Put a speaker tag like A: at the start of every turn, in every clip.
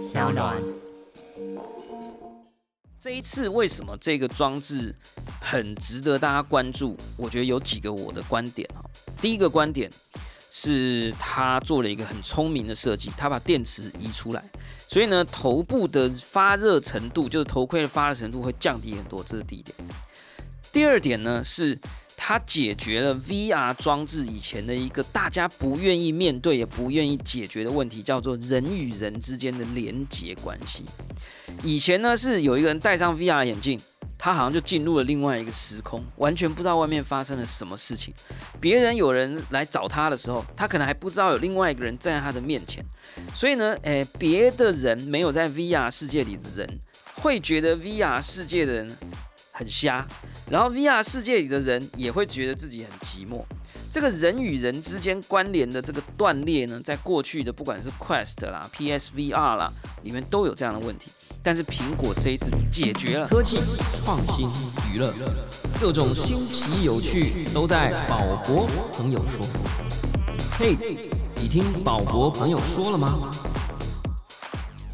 A: 小暖。
B: 这一次为什么这个装置很值得大家关注？我觉得有几个我的观点哈。第一个观点是他做了一个很聪明的设计，他把电池移出来，所以呢头部的发热程度，就是头盔的发热程度会降低很多，这是第一点。第二点呢是。它解决了 VR 装置以前的一个大家不愿意面对也不愿意解决的问题，叫做人与人之间的连接关系。以前呢是有一个人戴上 VR 眼镜，他好像就进入了另外一个时空，完全不知道外面发生了什么事情。别人有人来找他的时候，他可能还不知道有另外一个人站在他的面前。所以呢，诶，别的人没有在 VR 世界里的人，会觉得 VR 世界的人。很瞎，然后 VR 世界里的人也会觉得自己很寂寞。这个人与人之间关联的这个断裂呢，在过去的不管是 Quest 啦、PSVR 啦，里面都有这样的问题。但是苹果这一次解决了。
C: 科技、创新、娱乐，各种新奇有趣都在宝博朋友说。嘿，你听宝博朋友说了吗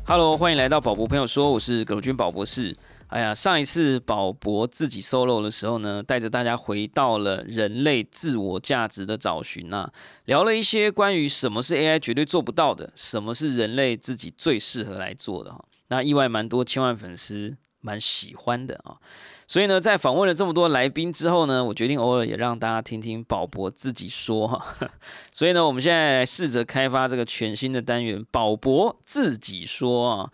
B: ？Hello，欢迎来到宝博朋友说，我是葛军宝博士。哎呀，上一次宝博自己 solo 的时候呢，带着大家回到了人类自我价值的找寻啊，聊了一些关于什么是 AI 绝对做不到的，什么是人类自己最适合来做的哈。那意外蛮多千万粉丝蛮喜欢的啊，所以呢，在访问了这么多来宾之后呢，我决定偶尔也让大家听听宝博自己说哈。所以呢，我们现在试着开发这个全新的单元，宝博自己说啊。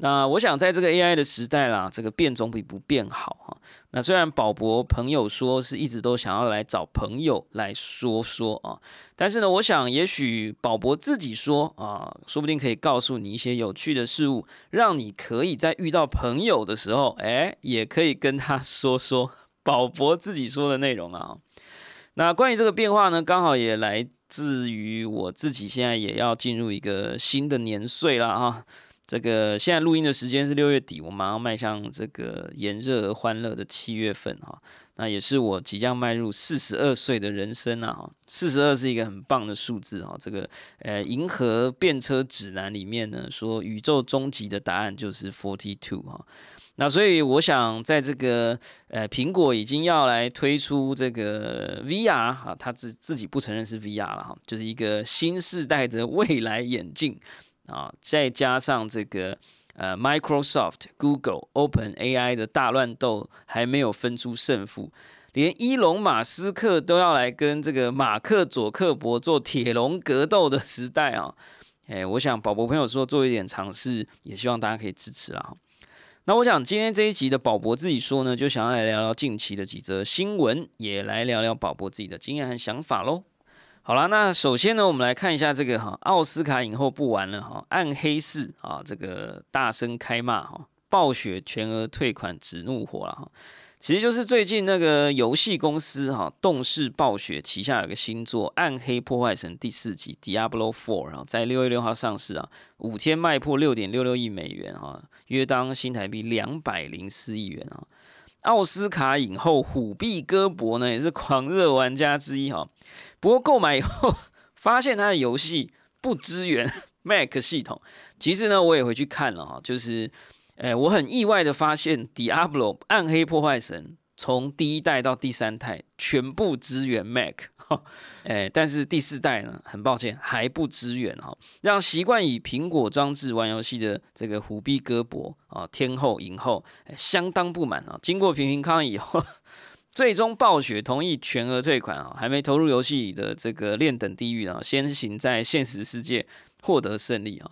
B: 那我想在这个 AI 的时代啦，这个变总比不变好哈。那虽然宝博朋友说是一直都想要来找朋友来说说啊，但是呢，我想也许宝博自己说啊，说不定可以告诉你一些有趣的事物，让你可以在遇到朋友的时候，哎，也可以跟他 说说宝博自己说的内容啊。那关于这个变化呢，刚好也来自于我自己现在也要进入一个新的年岁了哈。这个现在录音的时间是六月底，我马上迈向这个炎热而欢乐的七月份哈，那也是我即将迈入四十二岁的人生啊哈，四十二是一个很棒的数字哈，这个呃银河变车指南里面呢说宇宙终极的答案就是 forty two 哈，那所以我想在这个呃苹果已经要来推出这个 VR 哈，他自自己不承认是 VR 了哈，就是一个新世代的未来眼镜。啊，再加上这个呃，Microsoft、Google、Open AI 的大乱斗还没有分出胜负，连伊隆马斯克都要来跟这个马克佐克伯做铁笼格斗的时代啊！哎，我想宝博朋友说做一点尝试，也希望大家可以支持啊。那我想今天这一集的宝博自己说呢，就想要来聊聊近期的几则新闻，也来聊聊宝博自己的经验和想法喽。好了，那首先呢，我们来看一下这个哈，奥斯卡影后不玩了哈，暗黑四啊，这个大声开骂哈，暴雪全额退款指怒火了哈，其实就是最近那个游戏公司哈，动视暴雪旗下有个新作《暗黑破坏神》第四集《Diablo Four》，然后在六月六号上市啊，五天卖破六点六六亿美元哈，约当新台币两百零四亿元啊。奥斯卡影后虎臂戈博呢，也是狂热玩家之一哈。不过购买以后发现他的游戏不支援 Mac 系统。其实呢，我也回去看了哈，就是，诶，我很意外的发现《Diablo 暗黑破坏神》从第一代到第三代全部支援 Mac。哎，但是第四代呢，很抱歉还不支援哈，让习惯以苹果装置玩游戏的这个虎逼胳膊啊天后影后相当不满啊。经过频频抗议以后，最终暴雪同意全额退款啊，还没投入游戏里的这个练等地狱啊，先行在现实世界获得胜利啊。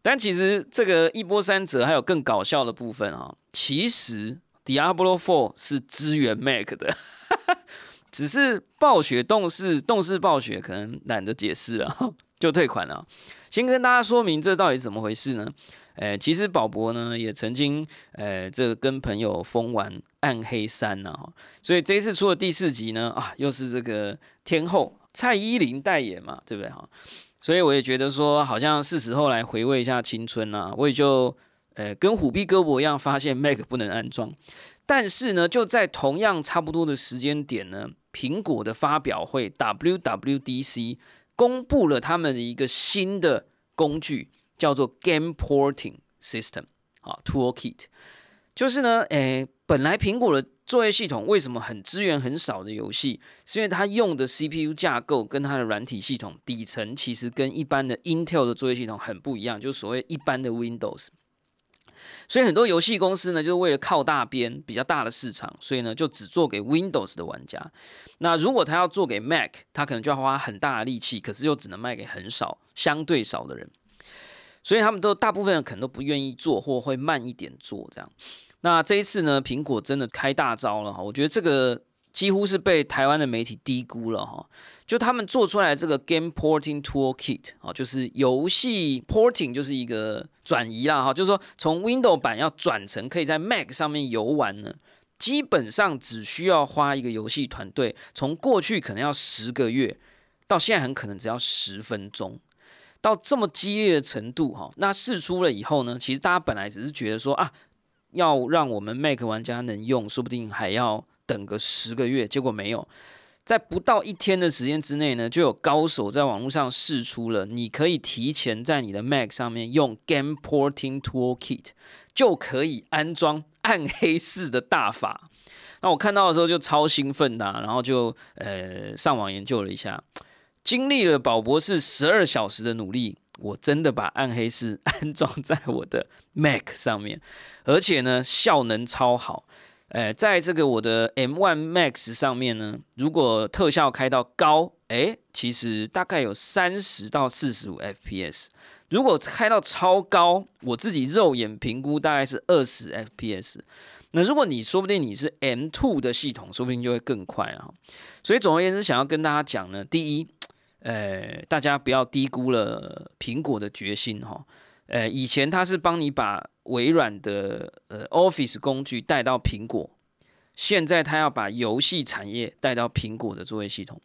B: 但其实这个一波三折还有更搞笑的部分啊，其实 Diablo Four 是支援 Mac 的。只是暴雪动视动视暴雪可能懒得解释啊，就退款了。先跟大家说明这到底怎么回事呢？诶，其实宝博呢也曾经诶这跟朋友疯玩暗黑三呐，所以这一次出了第四集呢啊，又是这个天后蔡依林代言嘛，对不对哈？所以我也觉得说好像是时候来回味一下青春呐，我也就诶跟虎逼胳膊一样，发现 Mac 不能安装，但是呢就在同样差不多的时间点呢。苹果的发表会 WWDC 公布了他们的一个新的工具，叫做 Game Porting System 啊，Toolkit。就是呢，诶，本来苹果的作业系统为什么很资源很少的游戏，是因为它用的 CPU 架构跟它的软体系统底层其实跟一般的 Intel 的作业系统很不一样，就所谓一般的 Windows。所以很多游戏公司呢，就是为了靠大边比较大的市场，所以呢就只做给 Windows 的玩家。那如果他要做给 Mac，他可能就要花很大的力气，可是又只能卖给很少、相对少的人。所以他们都大部分人可能都不愿意做，或会慢一点做这样。那这一次呢，苹果真的开大招了哈！我觉得这个几乎是被台湾的媒体低估了哈。就他们做出来这个 Game Porting Toolkit 啊，就是游戏 porting 就是一个转移啦哈，就是说从 w i n d o w 版要转成可以在 Mac 上面游玩呢，基本上只需要花一个游戏团队，从过去可能要十个月，到现在很可能只要十分钟。到这么激烈的程度哈，那试出了以后呢，其实大家本来只是觉得说啊，要让我们 Mac 玩家能用，说不定还要等个十个月，结果没有，在不到一天的时间之内呢，就有高手在网络上试出了，你可以提前在你的 Mac 上面用 Game Porting Toolkit 就可以安装暗黑式的大法。那我看到的时候就超兴奋的，然后就呃上网研究了一下。经历了宝博士十二小时的努力，我真的把暗黑四 安装在我的 Mac 上面，而且呢效能超好。诶，在这个我的 M1 Max 上面呢，如果特效开到高，诶，其实大概有三十到四十五 FPS。如果开到超高，我自己肉眼评估大概是二十 FPS。那如果你说不定你是 M2 的系统，说不定就会更快了。所以总而言之，想要跟大家讲呢，第一。呃，大家不要低估了苹果的决心哈。呃，以前它是帮你把微软的呃 Office 工具带到苹果，现在它要把游戏产业带到苹果的作业系统。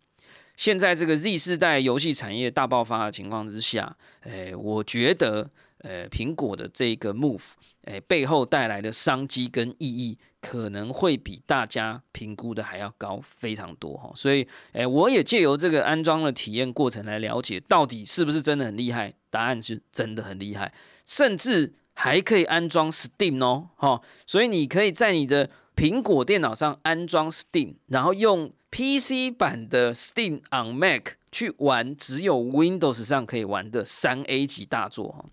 B: 现在这个 Z 世代游戏产业大爆发的情况之下，诶，我觉得呃苹果的这个 Move，诶背后带来的商机跟意义。可能会比大家评估的还要高非常多哈，所以诶，我也借由这个安装的体验过程来了解到底是不是真的很厉害。答案是真的很厉害，甚至还可以安装 Steam 哦，哈，所以你可以在你的苹果电脑上安装 Steam，然后用 PC 版的 Steam on Mac 去玩只有 Windows 上可以玩的三 A 级大作哈。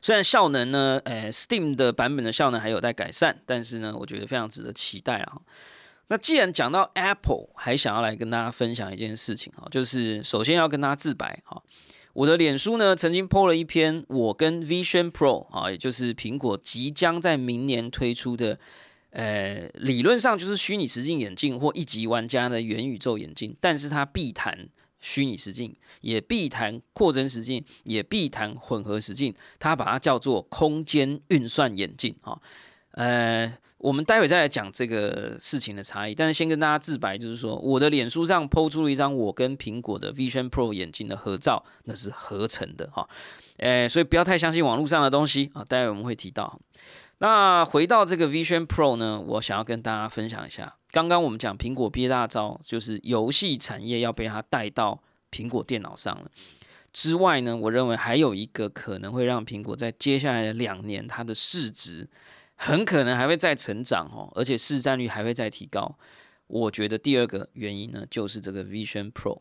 B: 虽然效能呢，诶，Steam 的版本的效能还有待改善，但是呢，我觉得非常值得期待啊。那既然讲到 Apple，还想要来跟大家分享一件事情哈，就是首先要跟大家自白哈，我的脸书呢曾经 po 了一篇我跟 Vision Pro 啊，也就是苹果即将在明年推出的，呃，理论上就是虚拟实境眼镜或一级玩家的元宇宙眼镜，但是它必谈。虚拟实境也必谈扩增实境，也必谈混合实境，它把它叫做空间运算眼镜啊。呃，我们待会再来讲这个事情的差异，但是先跟大家自白，就是说我的脸书上抛出了一张我跟苹果的 Vision Pro 眼镜的合照，那是合成的哈。呃，所以不要太相信网络上的东西啊。待会我们会提到。那回到这个 Vision Pro 呢，我想要跟大家分享一下。刚刚我们讲苹果憋大招，就是游戏产业要被它带到苹果电脑上了。之外呢，我认为还有一个可能会让苹果在接下来的两年，它的市值很可能还会再成长哦，而且市占率还会再提高。我觉得第二个原因呢，就是这个 Vision Pro。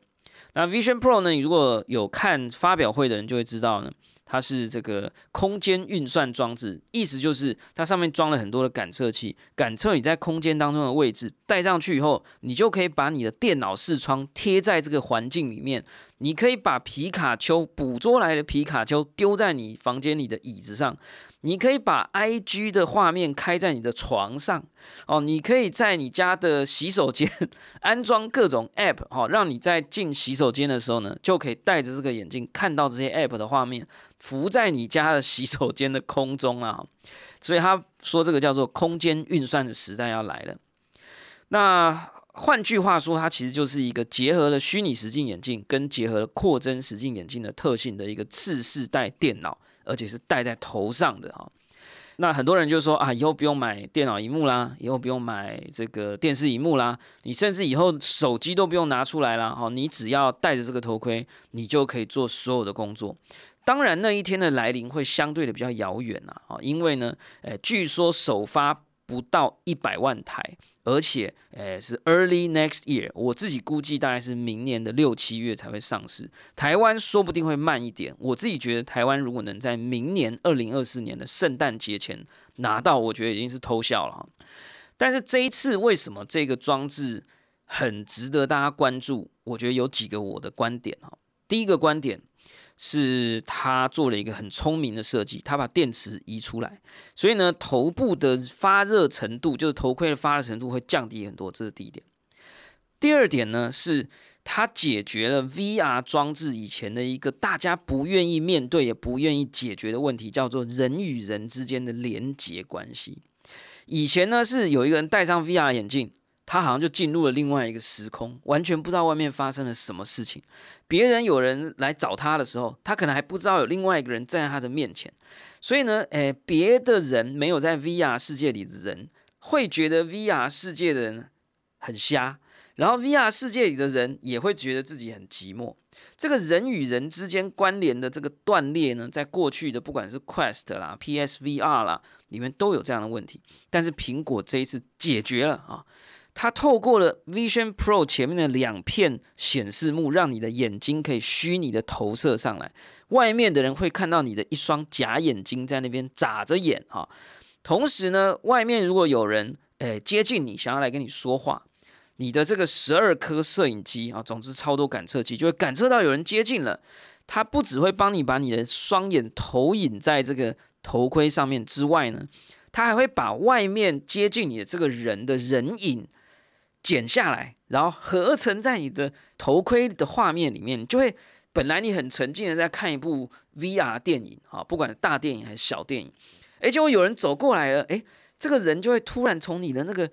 B: 那 Vision Pro 呢，你如果有看发表会的人就会知道呢。它是这个空间运算装置，意思就是它上面装了很多的感测器，感测你在空间当中的位置。戴上去以后，你就可以把你的电脑视窗贴在这个环境里面。你可以把皮卡丘捕捉来的皮卡丘丢在你房间里的椅子上。你可以把 I G 的画面开在你的床上哦，你可以在你家的洗手间 安装各种 App 哦，让你在进洗手间的时候呢，就可以戴着这个眼镜看到这些 App 的画面，浮在你家的洗手间的空中啊。所以他说这个叫做空间运算的时代要来了。那换句话说，它其实就是一个结合了虚拟实境眼镜跟结合了扩增实境眼镜的特性的一个次世代电脑。而且是戴在头上的哈，那很多人就说啊，以后不用买电脑荧幕啦，以后不用买这个电视荧幕啦，你甚至以后手机都不用拿出来啦，哈，你只要戴着这个头盔，你就可以做所有的工作。当然那一天的来临会相对的比较遥远啊，啊，因为呢，诶，据说首发不到一百万台。而且，诶，是 early next year，我自己估计大概是明年的六七月才会上市。台湾说不定会慢一点。我自己觉得，台湾如果能在明年二零二四年的圣诞节前拿到，我觉得已经是偷笑了。但是这一次为什么这个装置很值得大家关注？我觉得有几个我的观点哈。第一个观点。是他做了一个很聪明的设计，他把电池移出来，所以呢，头部的发热程度，就是头盔的发热程度会降低很多，这是第一点。第二点呢，是它解决了 VR 装置以前的一个大家不愿意面对也不愿意解决的问题，叫做人与人之间的连接关系。以前呢，是有一个人戴上 VR 眼镜。他好像就进入了另外一个时空，完全不知道外面发生了什么事情。别人有人来找他的时候，他可能还不知道有另外一个人站在他的面前。所以呢，诶，别的人没有在 VR 世界里的人，会觉得 VR 世界的人很瞎，然后 VR 世界里的人也会觉得自己很寂寞。这个人与人之间关联的这个断裂呢，在过去的不管是 Quest 啦、PSVR 啦，里面都有这样的问题。但是苹果这一次解决了啊。它透过了 Vision Pro 前面的两片显示幕，让你的眼睛可以虚拟的投射上来，外面的人会看到你的一双假眼睛在那边眨着眼哈。同时呢，外面如果有人诶接近你，想要来跟你说话，你的这个十二颗摄影机啊，总之超多感测器就会感测到有人接近了。它不只会帮你把你的双眼投影在这个头盔上面之外呢，它还会把外面接近你的这个人的人影。剪下来，然后合成在你的头盔的画面里面，就会本来你很沉浸的在看一部 VR 电影啊，不管大电影还是小电影，哎，结果有人走过来了，哎，这个人就会突然从你的那个。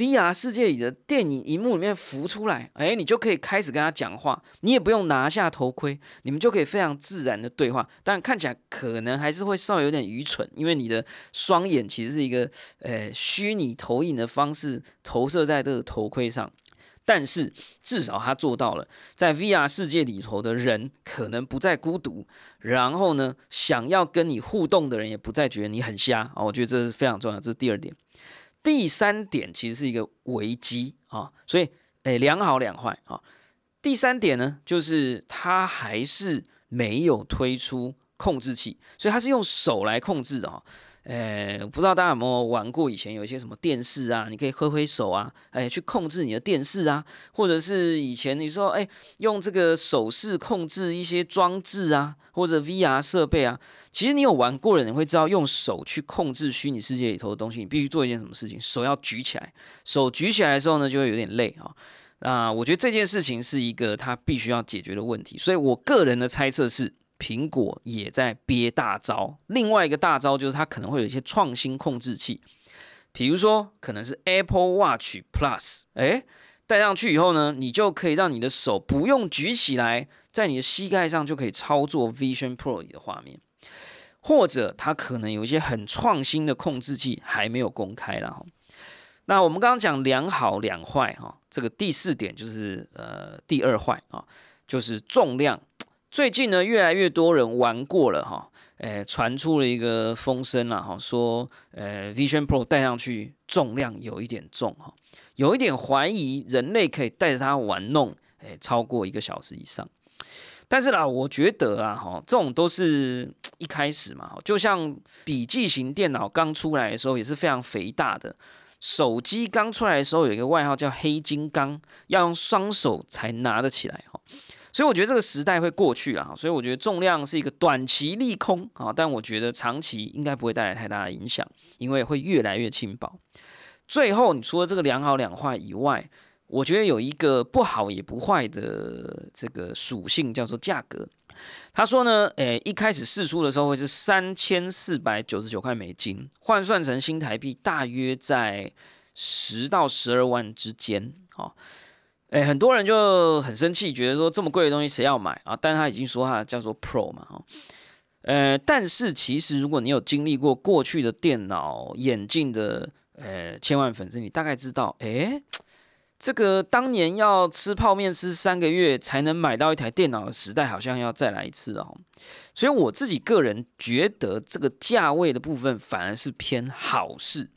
B: VR 世界里的电影荧幕里面浮出来，哎，你就可以开始跟他讲话，你也不用拿下头盔，你们就可以非常自然的对话。但看起来可能还是会稍微有点愚蠢，因为你的双眼其实是一个呃虚拟投影的方式投射在这个头盔上。但是至少他做到了，在 VR 世界里头的人可能不再孤独，然后呢，想要跟你互动的人也不再觉得你很瞎啊。我觉得这是非常重要，这是第二点。第三点其实是一个危机啊，所以诶，两好两坏啊。第三点呢，就是它还是没有推出控制器，所以它是用手来控制的哈。诶，不知道大家有没有玩过？以前有一些什么电视啊，你可以挥挥手啊，诶，去控制你的电视啊，或者是以前你说诶，用这个手势控制一些装置啊，或者 VR 设备啊。其实你有玩过的，你会知道用手去控制虚拟世界里头的东西，你必须做一件什么事情？手要举起来，手举起来的时候呢，就会有点累啊。那我觉得这件事情是一个他必须要解决的问题，所以我个人的猜测是。苹果也在憋大招，另外一个大招就是它可能会有一些创新控制器，比如说可能是 Apple Watch Plus，哎，戴上去以后呢，你就可以让你的手不用举起来，在你的膝盖上就可以操作 Vision Pro 的画面，或者它可能有一些很创新的控制器还没有公开了哈。那我们刚刚讲两好两坏哈，这个第四点就是呃第二坏啊，就是重量。最近呢，越来越多人玩过了哈，诶，传出了一个风声了哈，说，呃，Vision Pro 戴上去重量有一点重哈，有一点怀疑人类可以带着它玩弄，诶，超过一个小时以上。但是啦，我觉得啊，哈，这种都是一开始嘛，就像笔记型电脑刚出来的时候也是非常肥大的，手机刚出来的时候有一个外号叫黑金刚，要用双手才拿得起来哈。所以我觉得这个时代会过去了，所以我觉得重量是一个短期利空啊，但我觉得长期应该不会带来太大的影响，因为会越来越轻薄。最后，你除了这个两好两坏以外，我觉得有一个不好也不坏的这个属性叫做价格。他说呢，诶，一开始试出的时候会是三千四百九十九块美金，换算成新台币大约在十到十二万之间，哦。哎，很多人就很生气，觉得说这么贵的东西谁要买啊？但他已经说他叫做 Pro 嘛，哈，呃，但是其实如果你有经历过过去的电脑眼镜的呃千万粉丝，你大概知道，哎，这个当年要吃泡面吃三个月才能买到一台电脑的时代，好像要再来一次哦。所以我自己个人觉得，这个价位的部分反而是偏好事，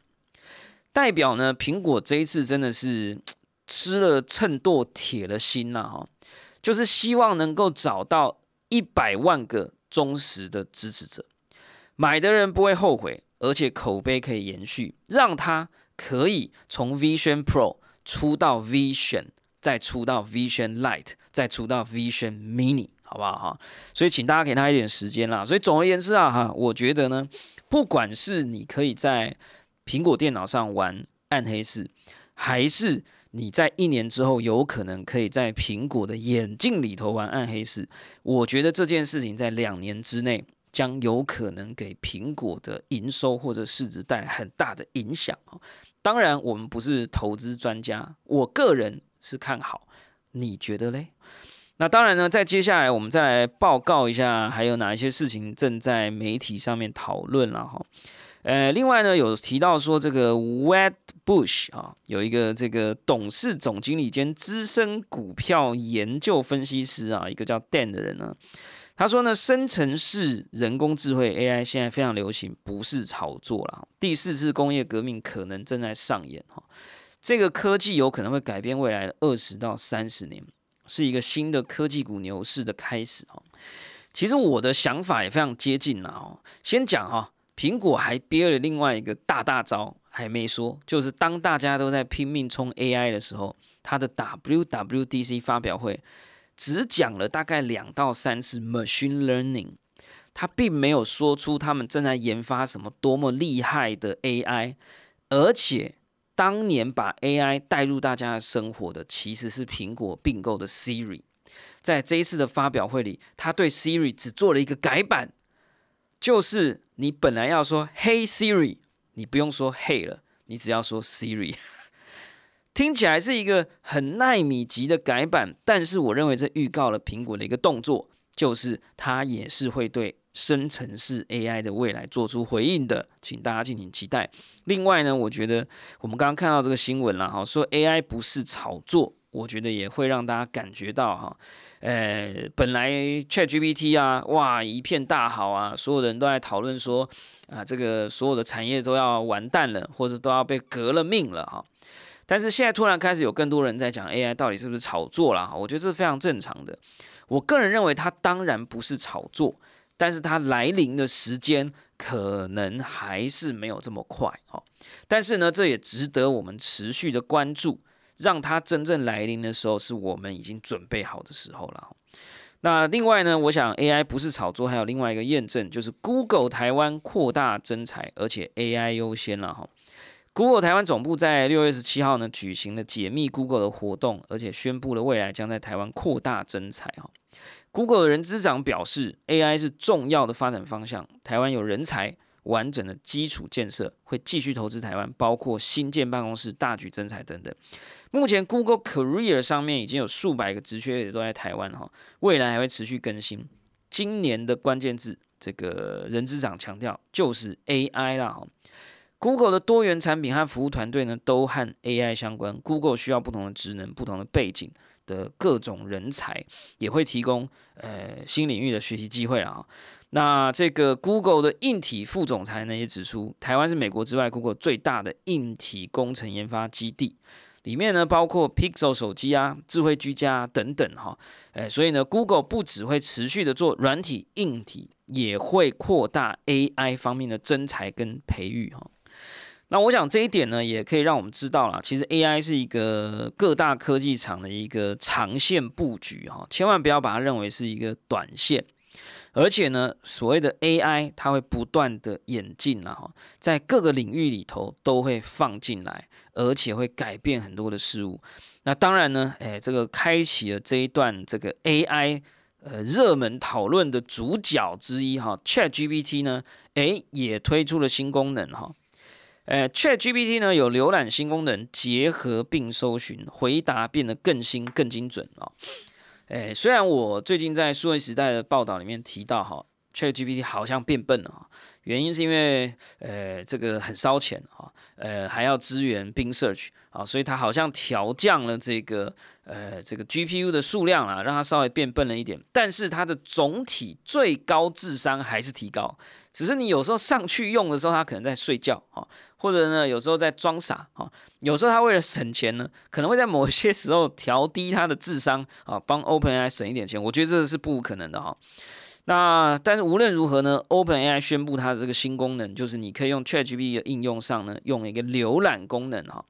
B: 代表呢，苹果这一次真的是吃了秤砣铁了心了哈，就是希望能够找到一百万个忠实的支持者，买的人不会后悔，而且口碑可以延续，让他可以从 Vision Pro。出到 Vision，再出到 Vision Lite，再出到 Vision Mini，好不好哈？所以请大家给他一点时间啦。所以总而言之啊哈，我觉得呢，不管是你可以在苹果电脑上玩暗黑四，还是你在一年之后有可能可以在苹果的眼镜里头玩暗黑四，我觉得这件事情在两年之内将有可能给苹果的营收或者市值带来很大的影响当然，我们不是投资专家，我个人是看好，你觉得嘞？那当然呢，在接下来我们再来报告一下，还有哪一些事情正在媒体上面讨论了哈。呃，另外呢，有提到说这个 Wet Bush 啊，有一个这个董事总经理兼资深股票研究分析师啊，一个叫 Dan 的人呢。他说呢，生成式人工智慧 AI 现在非常流行，不是炒作了。第四次工业革命可能正在上演哈，这个科技有可能会改变未来二十到三十年，是一个新的科技股牛市的开始哈。其实我的想法也非常接近呐哦。先讲哈，苹果还憋了另外一个大大招，还没说，就是当大家都在拼命冲 AI 的时候，它的 WWDC 发表会。只讲了大概两到三次 machine learning，他并没有说出他们正在研发什么多么厉害的 AI，而且当年把 AI 带入大家的生活的其实是苹果并购的 Siri，在这一次的发表会里，他对 Siri 只做了一个改版，就是你本来要说 Hey Siri，你不用说 Hey 了，你只要说 Siri。听起来是一个很耐米级的改版，但是我认为这预告了苹果的一个动作，就是它也是会对生成式 AI 的未来做出回应的，请大家敬请期待。另外呢，我觉得我们刚刚看到这个新闻了哈，说 AI 不是炒作，我觉得也会让大家感觉到哈，呃，本来 ChatGPT 啊，哇，一片大好啊，所有人都在讨论说啊，这个所有的产业都要完蛋了，或者都要被革了命了哈。但是现在突然开始有更多人在讲 AI 到底是不是炒作了哈，我觉得这是非常正常的。我个人认为它当然不是炒作，但是它来临的时间可能还是没有这么快哈。但是呢，这也值得我们持续的关注，让它真正来临的时候是我们已经准备好的时候了。那另外呢，我想 AI 不是炒作，还有另外一个验证，就是 Google 台湾扩大增财，而且 AI 优先了哈。Google 台湾总部在六月十七号呢举行了解密 Google 的活动，而且宣布了未来将在台湾扩大增财哈。Google 的人资长表示，AI 是重要的发展方向，台湾有人才、完整的基础建设，会继续投资台湾，包括新建办公室、大举增财等等。目前 Google Career 上面已经有数百个职缺也都在台湾哈，未来还会持续更新。今年的关键字，这个人资长强调就是 AI 啦哈。Google 的多元产品和服务团队呢，都和 AI 相关。Google 需要不同的职能、不同的背景的各种人才，也会提供呃新领域的学习机会啊。那这个 Google 的硬体副总裁呢，也指出，台湾是美国之外 Google 最大的硬体工程研发基地，里面呢包括 Pixel 手机啊、智慧居家等等哈。哎，所以呢，Google 不只会持续的做软体、硬体，也会扩大 AI 方面的增才跟培育哈。那我想这一点呢，也可以让我们知道了，其实 AI 是一个各大科技厂的一个长线布局哈，千万不要把它认为是一个短线。而且呢，所谓的 AI 它会不断的演进了哈，在各个领域里头都会放进来，而且会改变很多的事物。那当然呢，哎，这个开启了这一段这个 AI 呃热门讨论的主角之一哈，ChatGPT 呢，哎也推出了新功能哈。呃，Chat GPT 呢有浏览新功能，结合并搜寻，回答变得更新、更精准啊。诶，虽然我最近在数位时代的报道里面提到哈，Chat GPT 好像变笨了，原因是因为呃这个很烧钱啊，呃还要支援 Bing Search 啊，所以它好像调降了这个呃这个 GPU 的数量啊，让它稍微变笨了一点，但是它的总体最高智商还是提高，只是你有时候上去用的时候，它可能在睡觉哈，或者呢有时候在装傻哈，有时候它为了省钱呢，可能会在某些时候调低它的智商啊，帮 OpenAI 省一点钱，我觉得这是不可能的哈。那但是无论如何呢，OpenAI 宣布它的这个新功能，就是你可以用 ChatGPT 的应用上呢，用一个浏览功能哈，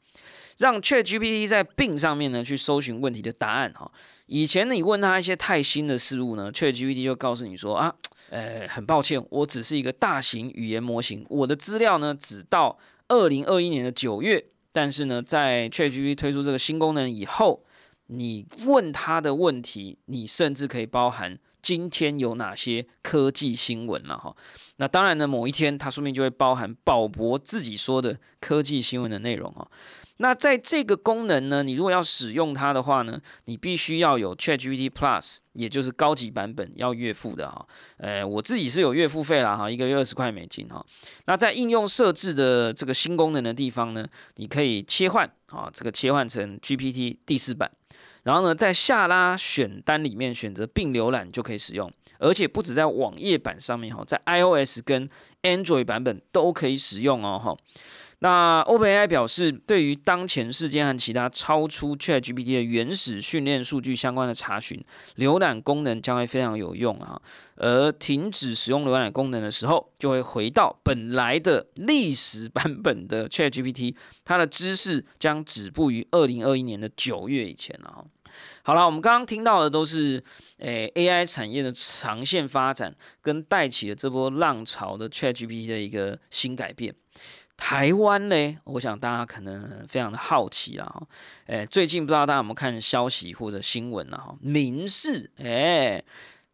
B: 让 ChatGPT 在 Bing 上面呢去搜寻问题的答案哈。以前你问他一些太新的事物呢，ChatGPT 就告诉你说啊，呃，很抱歉，我只是一个大型语言模型，我的资料呢只到二零二一年的九月。但是呢，在 ChatGPT 推出这个新功能以后，你问他的问题，你甚至可以包含。今天有哪些科技新闻了哈？那当然呢，某一天它说明就会包含宝博自己说的科技新闻的内容哈。那在这个功能呢，你如果要使用它的话呢，你必须要有 ChatGPT Plus，也就是高级版本要月付的哈。呃，我自己是有月付费啦哈，一个月二十块美金哈。那在应用设置的这个新功能的地方呢，你可以切换啊，这个切换成 GPT 第四版。然后呢，在下拉选单里面选择并浏览就可以使用，而且不止在网页版上面哈，在 iOS 跟 Android 版本都可以使用哦哈。那 OpenAI 表示，对于当前事件和其他超出 ChatGPT 的原始训练数据相关的查询，浏览功能将会非常有用啊。而停止使用浏览功能的时候，就会回到本来的历史版本的 ChatGPT，它的知识将止步于二零二一年的九月以前了。好了，我们刚刚听到的都是诶 AI 产业的长线发展跟带起了这波浪潮的 ChatGPT 的一个新改变。台湾呢，我想大家可能非常的好奇啦哈。诶，最近不知道大家有没有看消息或者新闻呢哈？民视诶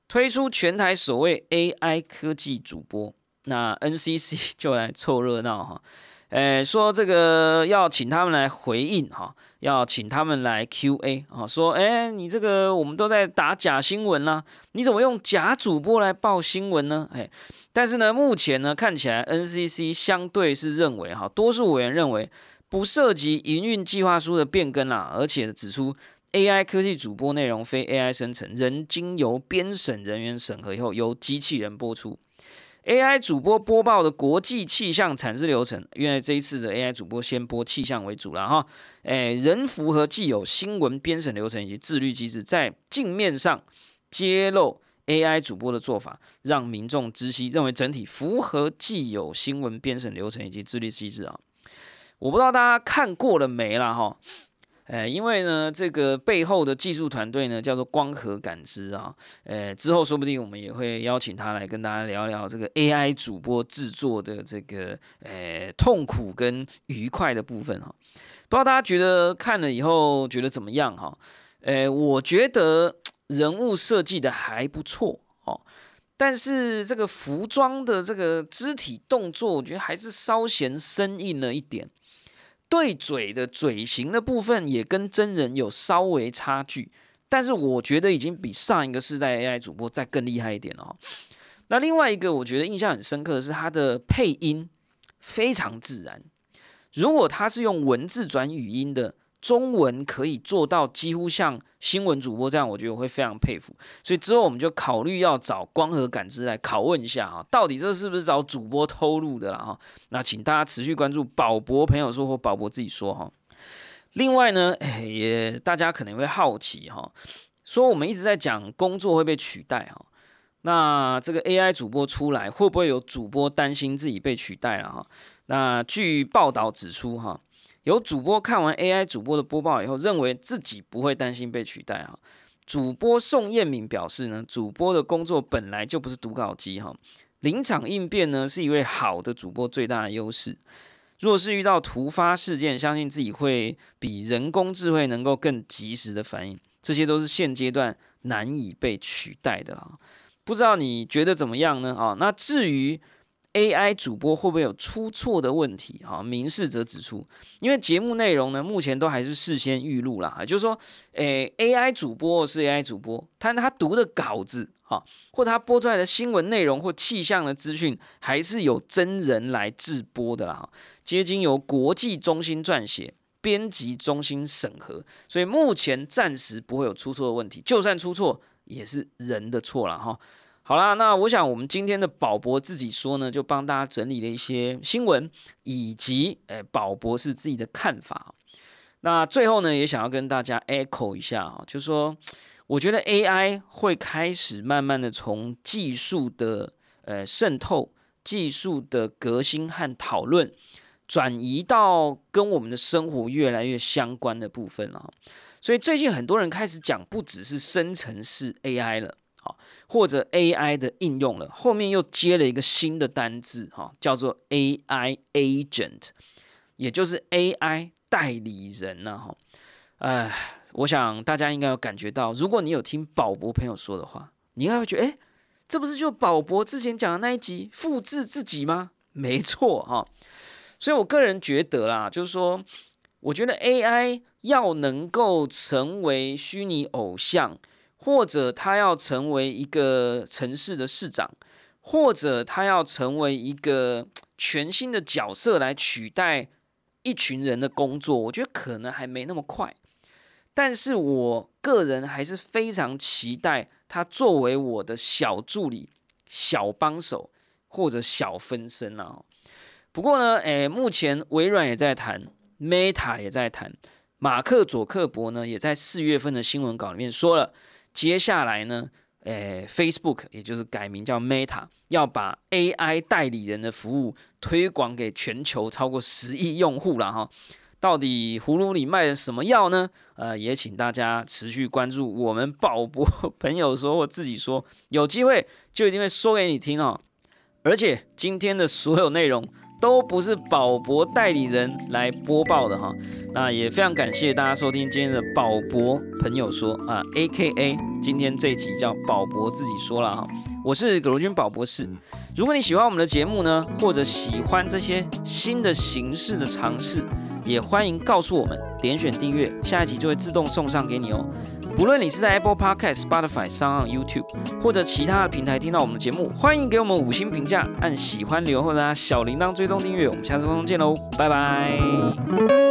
B: 推出全台首位 AI 科技主播，那 NCC 就来凑热闹哈。诶，说这个要请他们来回应哈，要请他们来 Q&A 啊，说诶，你这个我们都在打假新闻啦，你怎么用假主播来报新闻呢？诶，但是呢，目前呢看起来 NCC 相对是认为哈，多数委员认为不涉及营运计划书的变更啦，而且指出 AI 科技主播内容非 AI 生成，仍经由编审人员审核以后由机器人播出。AI 主播播报的国际气象产制流程，因为这一次的 AI 主播先播气象为主了哈，诶，仍符合既有新闻编审流程以及自律机制，在镜面上揭露 AI 主播的做法，让民众知悉，认为整体符合既有新闻编审流程以及自律机制啊。我不知道大家看过了没了哈。呃，因为呢，这个背后的技术团队呢，叫做光合感知啊。呃，之后说不定我们也会邀请他来跟大家聊聊这个 AI 主播制作的这个呃痛苦跟愉快的部分哈。不知道大家觉得看了以后觉得怎么样哈？呃，我觉得人物设计的还不错哦，但是这个服装的这个肢体动作，我觉得还是稍显生硬了一点。对嘴的嘴型的部分也跟真人有稍微差距，但是我觉得已经比上一个世代 AI 主播再更厉害一点了。那另外一个我觉得印象很深刻的是它的配音非常自然，如果它是用文字转语音的。中文可以做到几乎像新闻主播这样，我觉得我会非常佩服。所以之后我们就考虑要找光和感知来拷问一下哈，到底这是不是找主播偷录的啦哈？那请大家持续关注宝博朋友说或宝博自己说哈。另外呢，也大家可能会好奇哈，说我们一直在讲工作会被取代哈，那这个 AI 主播出来会不会有主播担心自己被取代了哈？那据报道指出哈。有主播看完 AI 主播的播报以后，认为自己不会担心被取代哈。主播宋彦敏表示呢，主播的工作本来就不是读稿机哈，临场应变呢是一位好的主播最大的优势。若是遇到突发事件，相信自己会比人工智慧能够更及时的反应，这些都是现阶段难以被取代的啊。不知道你觉得怎么样呢？啊，那至于。AI 主播会不会有出错的问题？哈，明示者指出，因为节目内容呢，目前都还是事先预录啦，就是说，诶，AI 主播是 AI 主播，但他读的稿子哈，或他播出来的新闻内容或气象的资讯，还是有真人来制播的啦，哈，皆经由国际中心撰写，编辑中心审核，所以目前暂时不会有出错的问题，就算出错，也是人的错了，哈。好啦，那我想我们今天的宝博自己说呢，就帮大家整理了一些新闻，以及诶宝博士自己的看法。那最后呢，也想要跟大家 echo 一下啊，就说，我觉得 AI 会开始慢慢的从技术的呃渗透、技术的革新和讨论，转移到跟我们的生活越来越相关的部分了。所以最近很多人开始讲，不只是生成式 AI 了。或者 AI 的应用了，后面又接了一个新的单字，哈，叫做 AI agent，也就是 AI 代理人呐，哈，哎，我想大家应该有感觉到，如果你有听宝博朋友说的话，你应该会觉得，哎，这不是就宝博之前讲的那一集复制自己吗？没错，哈，所以我个人觉得啦，就是说，我觉得 AI 要能够成为虚拟偶像。或者他要成为一个城市的市长，或者他要成为一个全新的角色来取代一群人的工作，我觉得可能还没那么快。但是我个人还是非常期待他作为我的小助理、小帮手或者小分身啊。不过呢，诶，目前微软也在谈，Meta 也在谈，马克·佐克伯呢也在四月份的新闻稿里面说了。接下来呢，诶，Facebook 也就是改名叫 Meta，要把 AI 代理人的服务推广给全球超过十亿用户了哈。到底葫芦里卖的什么药呢？呃，也请大家持续关注我们宝博朋友说或自己说，有机会就一定会说给你听哦。而且今天的所有内容。都不是宝博代理人来播报的哈，那也非常感谢大家收听今天的宝博朋友说啊，A K A 今天这一集叫宝博自己说了哈，我是葛如君宝博士。如果你喜欢我们的节目呢，或者喜欢这些新的形式的尝试，也欢迎告诉我们，点选订阅，下一集就会自动送上给你哦。不论你是在 Apple Podcast、Spotify、上 YouTube 或者其他的平台听到我们的节目，欢迎给我们五星评价，按喜欢留或者小铃铛追踪订阅。我们下次空中见喽，拜拜。